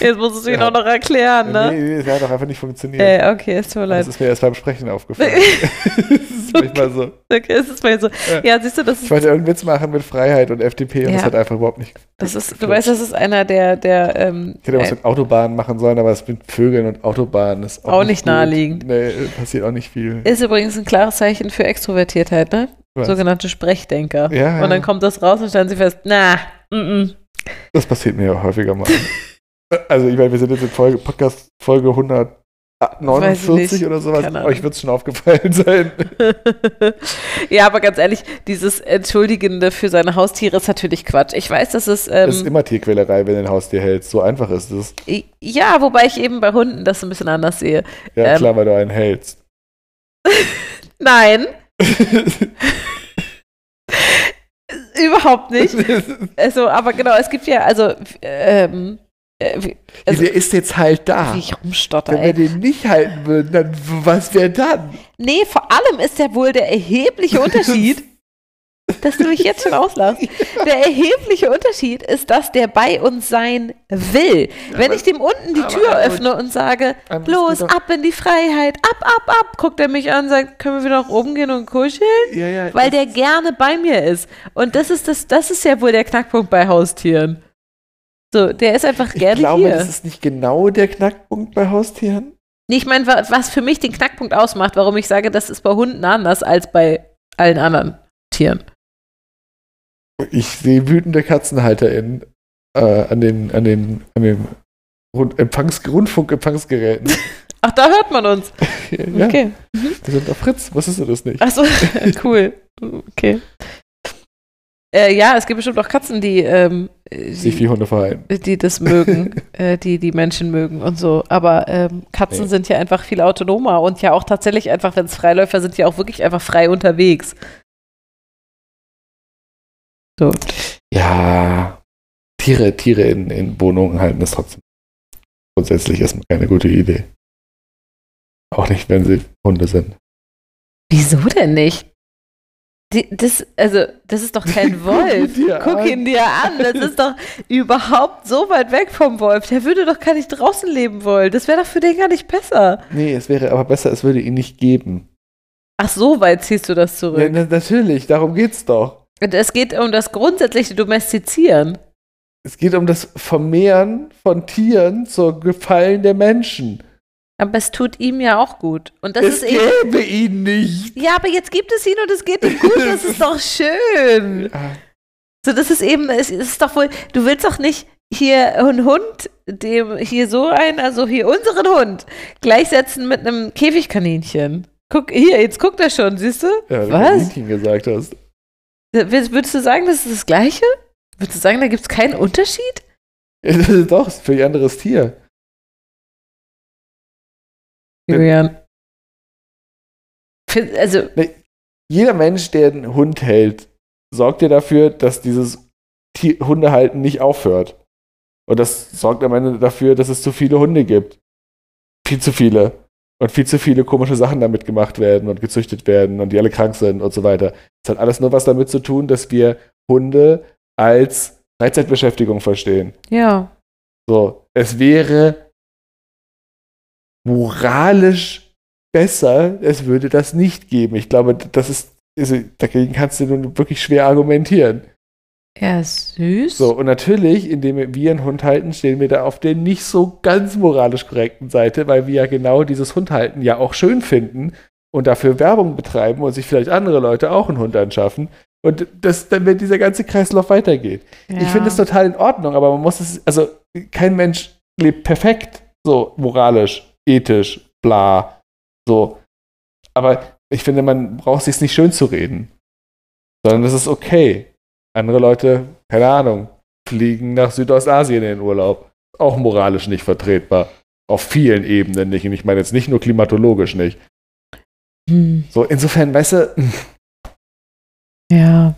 Jetzt musst du es mir Ja. noch erklären, ne? Nee, nee, das hat doch einfach nicht funktioniert. Äh, okay, es tut mir das leid. ist mir erst beim Sprechen aufgefallen. (laughs) das ist manchmal so. Okay, es ist bei so. Ja. Ja, siehst du, das Ich ist, wollte irgendeinen Witz machen mit Freiheit und FDP und Ja. das hat einfach überhaupt nicht. das ist, du weißt, das ist einer der, der ähm, Ich hätte was äh, mit Autobahnen machen sollen, aber das mit Vögeln und Autobahnen ist auch, Auch nicht gut. naheliegend. Nee, passiert auch nicht viel. ist übrigens ein klares Zeichen für Extrovertiertheit, ne? Was? Sogenannte Sprechdenker. Ja, Und dann kommt das raus und stellen sie fest, na, mm, mm, Das passiert mir ja häufiger mal. Also, ich meine, wir sind jetzt in Folge, Podcast Folge 149 oder sowas. Euch wird es schon aufgefallen sein. (laughs) ja, aber ganz ehrlich, dieses Entschuldigende für seine Haustiere ist natürlich Quatsch. Ich weiß, dass es. Ähm, Es ist immer Tierquälerei, wenn du ein Haustier hältst. So einfach ist es. ja, wobei ich eben bei Hunden das ein bisschen anders sehe. Ja, Ähm. klar, weil du einen hältst. (laughs) Nein, (laughs) überhaupt nicht. Also, aber genau, es gibt ja, also, ähm, äh, also der ist jetzt halt da. wie ich rumstotter, Wenn wir ey. den nicht halten würden, dann was wäre dann? Nee, vor allem ist ja wohl der erhebliche Unterschied, (laughs) dass du mich jetzt schon auslachst. Der erhebliche Unterschied ist, dass der bei uns sein will. Wenn ich dem unten die aber Tür öffne und sage, Aber los, ab in die Freiheit, ab, ab, ab, guckt er mich an und sagt, können wir wieder nach oben gehen und kuscheln? Ja, ja. Weil der gerne bei mir ist. Und das ist das, das ist ja wohl der Knackpunkt bei Haustieren. So, der ist einfach ich gerne glaube, hier. das ist nicht genau der Knackpunkt bei Haustieren. Nee, ich meine, wa- was für mich den Knackpunkt ausmacht, warum ich sage, das ist bei Hunden anders als bei allen anderen Tieren. Ich sehe wütende KatzenhalterInnen äh, an den, an den, an den Rund Empfangs Rundfunkempfangsgeräten. (laughs) Ach, da hört man uns. (laughs) ja, Okay. die sind auf Fritz. Wusstest du das nicht? Achso, (laughs) cool. Okay. Äh, ja, es gibt bestimmt auch Katzen, die, ähm, Sich die, wie Hunde verhalten. die das mögen, (laughs) äh, die die Menschen mögen und so. Aber ähm, Katzen Nee. sind ja einfach viel autonomer und ja auch tatsächlich einfach, wenn es Freiläufer sind, ja auch wirklich einfach frei unterwegs. So. Ja, Tiere, Tiere in, in Wohnungen halten ist trotzdem grundsätzlich erstmal keine gute Idee. Auch nicht, wenn sie Hunde sind. Wieso denn nicht? Die, das, also, das ist doch kein (laughs) Wolf. Guck an. ihn dir an. Das ist doch überhaupt so weit weg vom Wolf. Der würde doch gar nicht draußen leben wollen. Das wäre doch für den gar nicht besser. Nee, es wäre aber besser, es würde ihn nicht geben. Ach, so weit ziehst du das Ja, zurück. na, natürlich, darum geht's doch. Und es geht um das grundsätzliche Domestizieren. Es geht um das Vermehren von Tieren zur Gefallen der Menschen. Aber es tut ihm ja auch gut. Und das es ist eben. gäbe ihn nicht. Ja, aber jetzt gibt es ihn und es geht ihm (laughs) gut. Das ist doch schön. So, das ist eben, es ist doch wohl, du willst doch nicht hier einen Hund, dem hier so ein, also hier unseren Hund, gleichsetzen mit einem Käfigkaninchen. Guck, hier, jetzt guckt er schon, siehst du? Ja, du Was? Kaninchen gesagt hast. Würdest du sagen, das ist das Gleiche? Würdest du sagen, da gibt es keinen Unterschied? (laughs) Doch, ist für ein anderes Tier. Julian. Also, Jeder Mensch, der einen Hund hält, sorgt ja dafür, dass dieses Hundehalten nicht aufhört. Und das sorgt am Ende dafür, dass es zu viele Hunde gibt. Viel zu viele. Und viel zu viele komische Sachen damit gemacht werden und gezüchtet werden und die alle krank sind und so weiter. Es hat alles nur was damit zu tun, dass wir Hunde als Freizeitbeschäftigung verstehen. ja. So, es wäre moralisch besser, es würde das nicht geben. Ich glaube, das ist, also dagegen kannst du nun wirklich schwer argumentieren. Er ist süß. So, und natürlich, indem wir einen Hund halten, stehen wir da auf der nicht so ganz moralisch korrekten Seite, weil wir ja genau dieses Hundhalten ja auch schön finden und dafür Werbung betreiben und sich vielleicht andere Leute auch einen Hund anschaffen. Und das, dann, wenn dieser ganze Kreislauf weitergeht. Ja. Ich finde es total in Ordnung, aber man muss es, also kein Mensch lebt perfekt, so moralisch, ethisch, bla, so. Aber ich finde, man braucht sich nicht schön zu reden, sondern es ist okay. Andere Leute, keine Ahnung, fliegen nach Südostasien in den Urlaub. Auch moralisch nicht vertretbar. Auf vielen Ebenen nicht. Und ich meine jetzt nicht nur klimatologisch nicht. Hm. So, insofern, weißt du, Ja.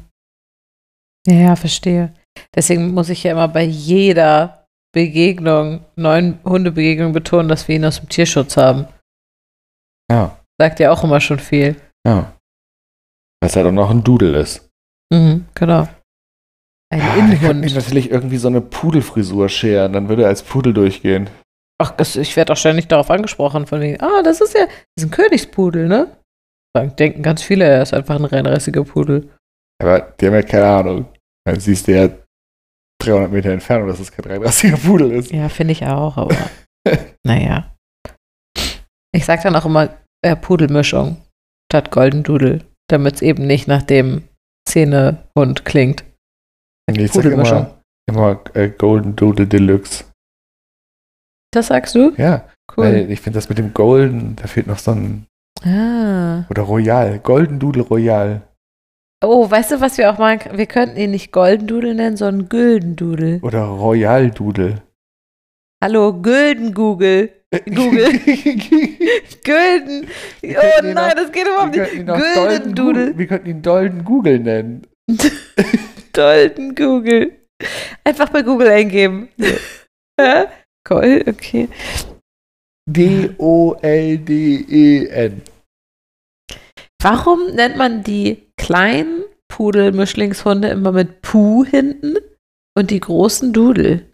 Ja, ja, verstehe. Deswegen muss ich ja immer bei jeder Begegnung, neuen Hundebegegnung betonen, dass wir ihn aus dem Tierschutz haben. ja, Sagt ja auch immer schon viel. ja. Weil es halt auch noch ein Dudel ist. Mhm, genau. Ein Ja, der könnte mir Innenhund. natürlich irgendwie so eine Pudelfrisur scheren, dann würde er als Pudel durchgehen. Ach, ich werde auch ständig darauf angesprochen, von wegen, ah, das ist ja, das ist ein Königspudel, ne? Sagen- Denken ganz viele, er ist einfach ein reinrassiger Pudel. Aber die haben ja keine Ahnung. Dann siehst du ja 300 Meter Entfernung, dass es kein reinrassiger Pudel ist. Ja, finde ich auch, aber (laughs) naja. Ich sag dann auch immer äh, Pudelmischung statt Golden Doodle, damit es eben nicht nach dem Zähnehund klingt. Ich sag immer. Immer äh, Golden Doodle Deluxe. Das sagst du? Ja, Cool. weil ich finde das mit dem Golden, da fehlt noch so ein. Ah. Oder Royal. Golden Doodle Royal. Oh, weißt du, was wir auch machen? Wir könnten ihn nicht Golden Doodle nennen, sondern (laughs) Gülden Doodle. Oder Royal Doodle. Hallo, Gülden Google. Google. Gülden. Oh könnten ihn nein, auch- das geht überhaupt nicht. Gülden Doodle. Google. Wir könnten ihn Dolden Google nennen. (laughs) Dolden Google. Einfach bei Google eingeben. Ja. Gold, okay. D-O-L-D-E-N. Warum nennt man die kleinen Pudel-Mischlingshunde immer mit Puh hinten und die großen Dudel?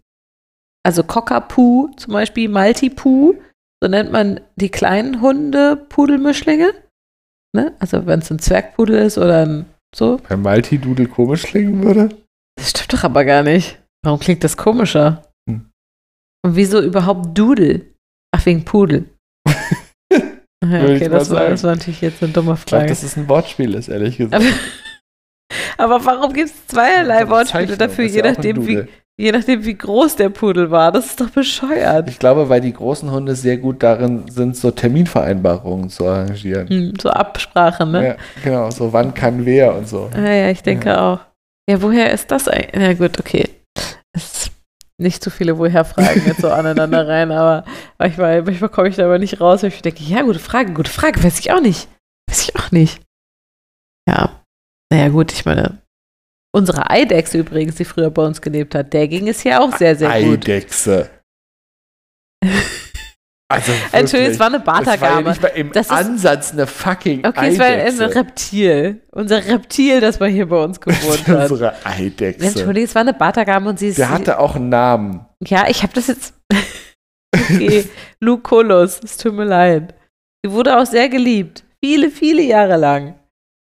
Also Cockapoo zum Beispiel, Maltipoo, so nennt man die kleinen Hunde Pudelmischlinge. Ne? Also wenn es ein Zwergpudel ist oder ein so. Bei Malti Doodle komisch klingen würde? Das stimmt doch aber gar nicht. Warum klingt das komischer? Hm. Und wieso überhaupt Dudel? Ach, wegen Pudel. Ja, okay, das war, das war natürlich jetzt eine dumme Ich glaube, Frage. dass es ein Wortspiel ist, ehrlich gesagt. Aber, (laughs) aber warum gibt es zweierlei So eine Wortspiele dafür, je ja nachdem, wie, je nachdem, wie groß der Pudel war? Das ist doch bescheuert. Ich glaube, weil die großen Hunde sehr gut darin sind, so Terminvereinbarungen zu arrangieren. Hm, so Absprache, ne? Ja, genau, so wann kann wer und so. Ja, ja, ich denke auch. Ja, woher ist das eigentlich? Na gut, okay. Es ist nicht zu viele Woher-Fragen jetzt so aneinander rein, aber manchmal, manchmal komme ich da aber nicht raus, weil ich denke, ja, gute Frage, gute Frage, weiß ich auch nicht. Weiß ich auch nicht. Ja. Naja, gut, ich meine, unsere Eidechse übrigens, die früher bei uns gelebt hat, der ging es ja auch sehr, sehr gut. Eidechse. (laughs) Also Entschuldigung, es war eine Das war ja im Das ist- Ansatz eine fucking Okay, es war ein Eidechse. Reptil. Unser Reptil, das mal hier bei uns (laughs) gewohnt hat. Unsere Eidechse. Entschuldigung, es war eine Bartagame und sie ist. Der hatte auch einen Namen. Ja, ich habe das jetzt. (laughs) okay, Lucullus, es tut mir leid. Sie wurde auch sehr geliebt. Viele, viele Jahre lang.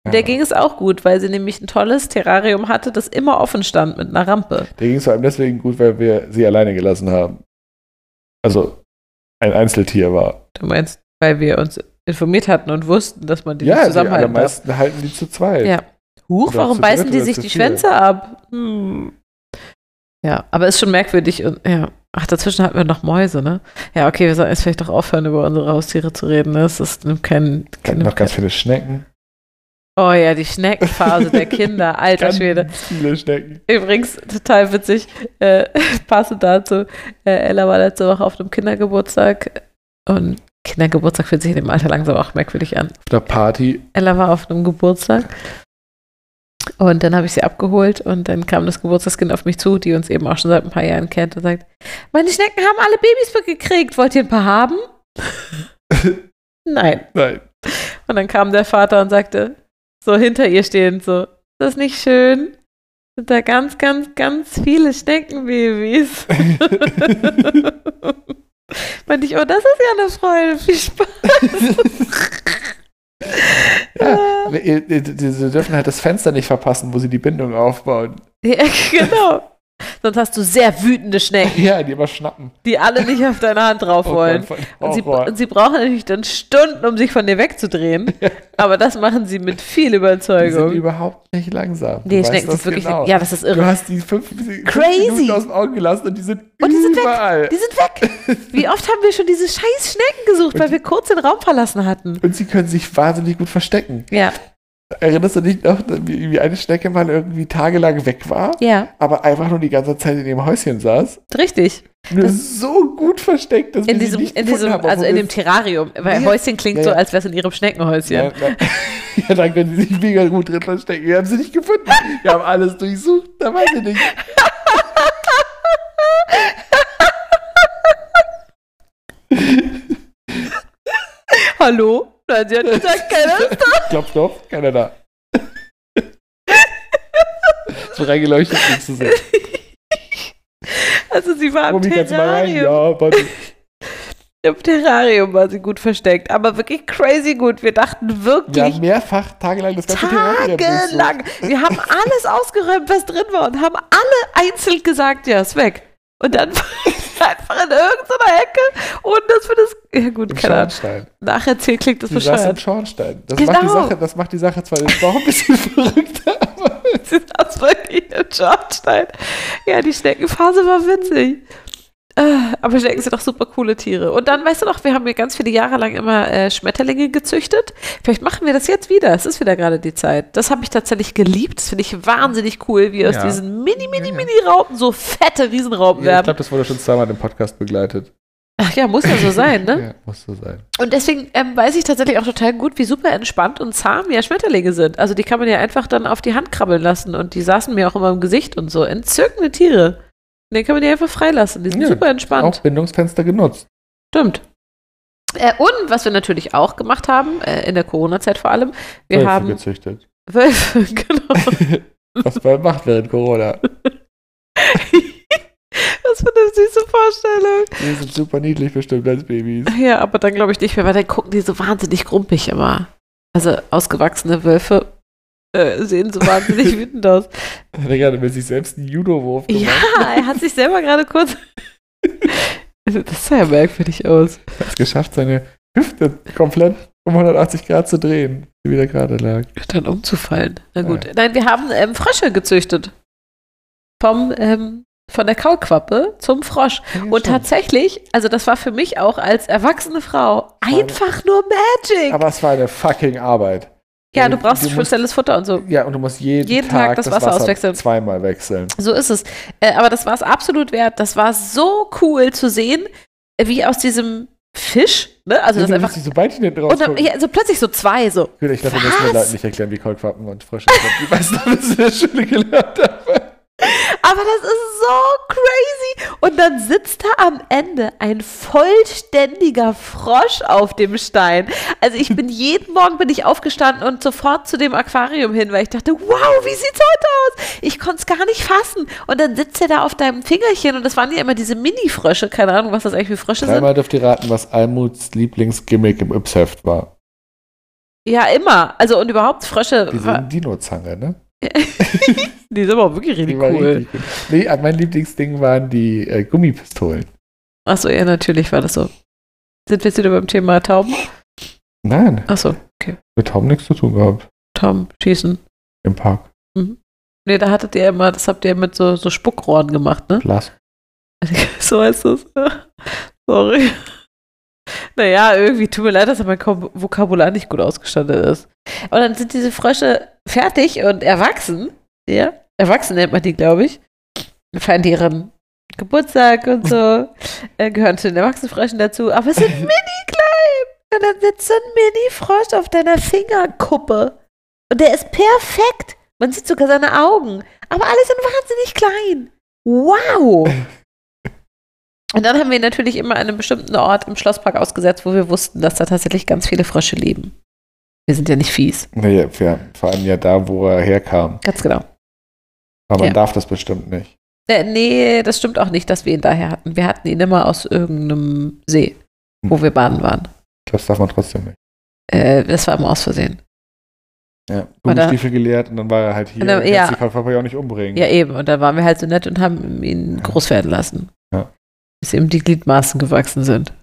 Und Der Ja. ging es auch gut, weil sie nämlich ein tolles Terrarium hatte, das immer offen stand mit einer Rampe. Der ging es vor allem deswegen gut, weil wir sie alleine gelassen haben. Also ein Einzeltier war. Du meinst, weil wir uns informiert hatten und wussten, dass man die ja, nicht die zusammenhalten darf. allermeisten halten die zu zweit. Ja. Huch, Oder warum beißen die sich die. Schwänze ab? Hm. Ja, aber ist schon merkwürdig und ja. Ach, dazwischen hatten wir noch Mäuse, ne? Ja, okay, wir sollten jetzt vielleicht doch aufhören, über unsere Haustiere zu reden. Ne? Es ist nimmt kein, Wir hatten noch ganz viele Schnecken. Oh ja, die Schneckenphase der Kinder, (laughs) alter Ganz Schwede. viele Schnecken. Übrigens, total witzig, äh, (laughs) passend dazu, äh, Ella war letzte Woche auf einem Kindergeburtstag und Kindergeburtstag fühlt sich in dem Alter langsam auch merkwürdig an. Auf einer Party. Ella war auf einem Geburtstag und dann habe ich sie abgeholt und dann kam das Geburtstagskind auf mich zu, die uns eben auch schon seit ein paar Jahren kennt und sagt, meine Schnecken haben alle Babys gekriegt, wollt ihr ein paar haben? (laughs) Nein. Nein. Und dann kam der Vater und sagte, so hinter ihr stehend, so, ist das nicht schön? Sind da ganz, ganz, ganz viele Schneckenbabys. (laughs) Meinte ich, oh, das ist ja eine Freude, viel Spaß. Ja, (laughs) sie dürfen halt das Fenster nicht verpassen, wo sie die Bindung aufbauen. Ja, (laughs) genau. Sonst hast du sehr wütende Schnecken, Ja, die immer schnappen. die alle nicht auf deine Hand (laughs) drauf Oh wollen. Gott, voll Und sie, und sie brauchen natürlich dann Stunden, um sich von dir wegzudrehen. (laughs) Aber das machen sie mit viel Die sind Überzeugung. überhaupt nicht langsam. Du Die weißt Schnecken sind wirklich. genau. Ja, das ist Du irre. hast die fünf, fünf Crazy. Minuten aus dem Auge gelassen und die sind Und die sind weg. überall. Die sind weg. (laughs) Wie oft haben wir schon diese scheiß Schnecken gesucht, weil wir kurz den Raum verlassen hatten? Und sie können sich wahnsinnig gut verstecken. Ja, Erinnerst du dich noch, wie, eine Schnecke mal irgendwie tagelang weg war, ja, aber einfach nur die ganze Zeit in ihrem Häuschen saß? richtig. Nur so gut versteckt, dass In diesem, nicht in diesem, haben, also in dem Terrarium. Weil Ja, Häuschen klingt ja, so, als wäre es in ihrem Schneckenhäuschen. (laughs) Ja, dann können sie sich mega gut drin verstecken. Wir haben sie nicht gefunden. Wir haben alles durchsucht. Da weiß ich nicht. (laughs) Hallo? Nein, sie hat gesagt, (laughs) keiner ist da. Klopf, klopf. Keiner da. so reingeleuchtet nichts zu sehen. Also sie war Romy, mal rein? Terrarium. Ja, warte. Im Terrarium war sie gut versteckt. Aber wirklich crazy gut. Wir dachten Wir wirklich haben mehrfach tagelang das ganze Terrarium tagelang. Wir haben alles ausgeräumt, was drin war und haben alle einzeln gesagt, ja, ist weg. Und dann (laughs) (laughs) einfach in irgendeiner Ecke, ohne dass wir das. Ja, gut, Im keine Ahnung. Schornstein. Nacherzählt klingt das Die saß im bescheuert. Schornstein. Das, Genau. macht die Sache, das macht die Sache zwar jetzt auch ein bisschen (laughs) verrückter, aber (laughs) Sie saß wirklich in Schornstein. Ja, die Schneckenphase war witzig. Äh, Aber Schnecken sind doch super coole Tiere. Und dann, weißt du noch, wir haben ja ganz viele Jahre lang immer äh, Schmetterlinge gezüchtet. Vielleicht machen wir das jetzt wieder. Es ist wieder gerade die Zeit. Das habe ich tatsächlich geliebt. Das finde ich wahnsinnig cool, wie aus Ja. diesen mini, mini, mini Raupen so fette Riesenraupen Ja, ich werden. glaube, das wurde schon zweimal im Podcast begleitet. Ach ja, muss ja so sein, ne? (laughs) Ja, muss so sein. Und deswegen ähm, weiß ich tatsächlich auch total gut, wie super entspannt und zahm ja Schmetterlinge sind. Also die kann man ja einfach dann auf die Hand krabbeln lassen und die saßen mir auch immer im Gesicht und so. Entzückende Tiere. Den kann man die einfach freilassen. Die sind Ja, super entspannt. Auch Bindungsfenster genutzt. Stimmt. Äh, und was wir natürlich auch gemacht haben, äh, in der Corona-Zeit vor allem, wir Wölfe haben gezüchtet. (laughs) Wölfe, genau. (laughs) Was man macht während Corona. (laughs) Was für eine süße Vorstellung. Die sind super niedlich bestimmt als Babys. Ja, aber dann glaube ich nicht mehr, weil dann gucken die so wahnsinnig grumpig immer. Also ausgewachsene Wölfe äh, sehen so wahnsinnig (laughs) wütend aus. Hat er gerade mit sich selbst einen Judo-Wurf gemacht. Ja, er hat sich selber gerade kurz. (laughs) Das sah ja merkwürdig aus. Er hat es geschafft, seine Hüfte komplett um 180 Grad zu drehen, die wieder gerade lag. Dann umzufallen. Na gut. Ja. Nein, wir haben ähm, Frösche gezüchtet. Vom, ähm, von der Kaulquappe zum Frosch. Und tatsächlich, also das war für mich auch als erwachsene Frau einfach nur Magic. Aber es war eine fucking Arbeit. Ja, du brauchst musst- spezielles Futter und so. Ja, und du musst jeden, Jeden Tag das Wasser auswechseln. Zweimal wechseln. So ist es. Äh, aber das war es absolut wert. Das war so cool zu sehen, äh, wie aus diesem Fisch, ne? Also das du einfach. diese Beinchen hinten Und dann, ja, so plötzlich so zwei, so. Ich glaube, wir müssen den? Leuten nicht erklären, wie Kaulquappen und Frösche sind. Die meisten haben es in der Schule gelernt. Aber Aber das ist so crazy. Und dann sitzt da am Ende ein vollständiger Frosch auf dem Stein. Also ich bin (laughs) jeden Morgen bin ich aufgestanden und sofort zu dem Aquarium hin, weil ich dachte, wow, wie sieht's heute aus? Ich konnte es gar nicht fassen. Und dann sitzt er da auf deinem Fingerchen und das waren ja immer diese Mini-Frösche. Keine Ahnung, was das eigentlich für Frösche sind. Dreimal dürft ihr raten, was Almuts Lieblingsgimmick im Yps-Heft war. Ja, immer. Also und überhaupt Frösche. Diese Dino-Zange, ne? (laughs) Die sind aber auch wirklich richtig cool. richtig. Nee, äh, mein Lieblingsding waren die äh, Gummipistolen. Achso, ja, natürlich war das so. Sind wir jetzt wieder beim Thema Tauben? Nein, Achso, mit Tauben nichts zu tun gehabt. Tauben schießen. Im Park. Nee, da hattet ihr immer, das habt ihr mit so, so Spuckrohren gemacht, ne? Glas. (laughs) so heißt das. (laughs) Sorry. Naja, irgendwie tut mir leid, dass mein Vokabular nicht gut ausgestattet ist. Und dann sind diese Frösche fertig und erwachsen. Ja, erwachsen nennt man die, glaube ich. Feiern die ihren Geburtstag und so. (laughs) äh, gehören zu den Erwachsenenfröschen dazu. Aber es sind (laughs) mini klein. Und dann sitzt so ein Mini-Frosch auf deiner Fingerkuppe. Und der ist perfekt. Man sieht sogar seine Augen. Aber alle sind wahnsinnig klein. Wow. (laughs) Und dann haben wir natürlich immer an einem bestimmten Ort im Schlosspark ausgesetzt, wo wir wussten, dass da tatsächlich ganz viele Frösche leben. Wir sind ja nicht fies. Naja, ja, vor allem ja da, wo er herkam. Ganz genau. Aber man Ja. darf das bestimmt nicht. Äh, nee, das stimmt auch nicht, dass wir ihn daher hatten. Wir hatten ihn immer aus irgendeinem See, wo Hm. wir baden waren. Das darf man trotzdem nicht. Äh, das war immer aus Versehen. Ja. Gummistiefel gelehrt und dann war er halt hier. Und dann- ja. ja auch nicht umbringen. Ja, eben. Und dann waren wir halt so nett und haben ihn groß werden lassen. Ja. Bis ihm die Gliedmaßen gewachsen sind.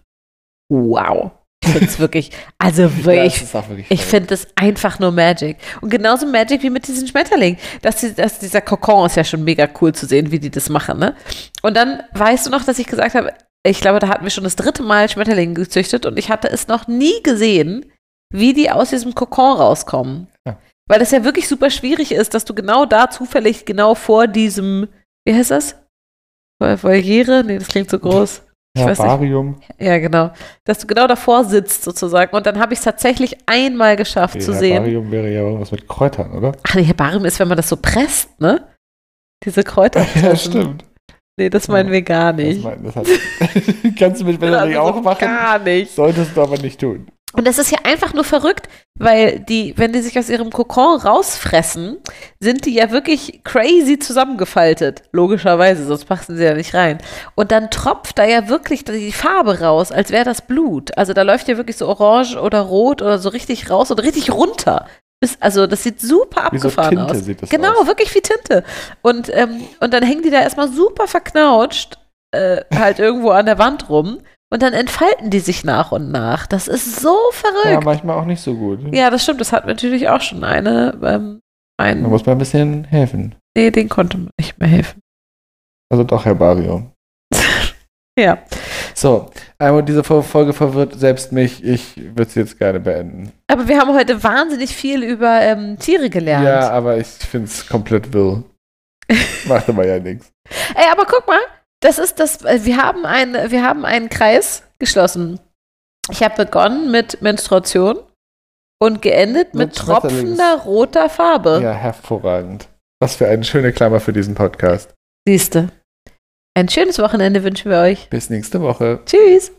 Wow. Ich finde es (laughs) wirklich, also Ja, wirklich, auch wirklich Ich finde das einfach nur Magic. Und genauso Magic wie mit diesen Schmetterlingen. Dass, die, dass dieser Kokon ist ja schon mega cool zu sehen, wie die das machen, ne? Und dann weißt du noch, dass ich gesagt habe, ich glaube, da hatten wir schon das dritte Mal Schmetterlinge gezüchtet und ich hatte es noch nie gesehen, wie die aus diesem Kokon rauskommen. Ja. Weil das ja wirklich super schwierig ist, dass du genau da zufällig genau vor diesem, wie heißt das? Vol- Voliere? Nee, das klingt so groß. Ich. Herbarium. Ja, genau. Dass du genau davor sitzt sozusagen. Und dann habe ich es tatsächlich einmal geschafft Nee, zu sehen. Herbarium wäre ja irgendwas mit Kräutern, oder? Ach nee, Herbarium ist, wenn man das so presst, ne? Diese Kräuter. (laughs) Ja, stimmt. Nee, das meinen wir gar Das, nicht. mein, das hat, (laughs) kannst du mit Melanie Also auch machen, Gar nicht. solltest du aber nicht tun. Und das ist ja einfach nur verrückt, weil die, wenn die sich aus ihrem Kokon rausfressen, sind die ja wirklich crazy zusammengefaltet. Logischerweise, sonst passen sie ja nicht rein. Und dann tropft da ja wirklich die Farbe raus, als wäre das Blut. Also da läuft ja wirklich so orange oder rot oder so richtig raus und richtig runter. Also das sieht super Wie so abgefahren Tinte aus. sieht das Genau, aus. wirklich wie Tinte. Und, ähm, und dann hängen die da erstmal super verknautscht, äh, halt irgendwo an der Wand rum. Und dann entfalten die sich nach und nach. Das ist so verrückt. Ja, manchmal auch nicht so gut. Ja, das stimmt. Das hat natürlich auch schon eine, ähm, Man Mein, muss mal ein bisschen helfen. nee, den konnte man nicht mehr helfen. Also doch, Herbarium. (laughs) Ja. So, einmal diese Folge verwirrt selbst mich. Ich würde sie jetzt gerne beenden. Aber wir haben heute wahnsinnig viel über ähm, Tiere gelernt. Ja, aber ich finde es komplett wirr. (laughs) Macht aber ja nichts. Ey, aber guck mal, das ist das, äh, wir haben, ein, wir haben einen Kreis geschlossen. Ich habe begonnen mit Menstruation und geendet mit Mit tropfender roter Farbe. Ja, hervorragend. Was für eine schöne Klammer für diesen Podcast. Siehste. Ein schönes Wochenende wünschen wir euch. Bis nächste Woche. Tschüss.